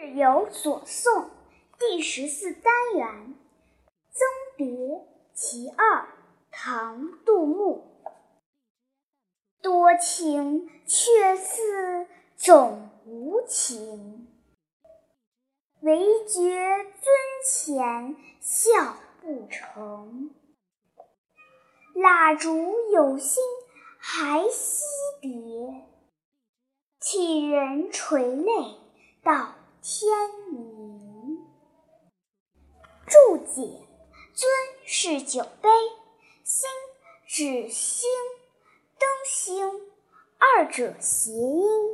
日有所诵第十四单元《赠别其二》唐·杜牧。多情却似总无情，唯觉樽前笑不成。蜡烛有心还惜别，替人垂泪到。天明。注解：尊是酒杯，星指星、灯星，二者谐音。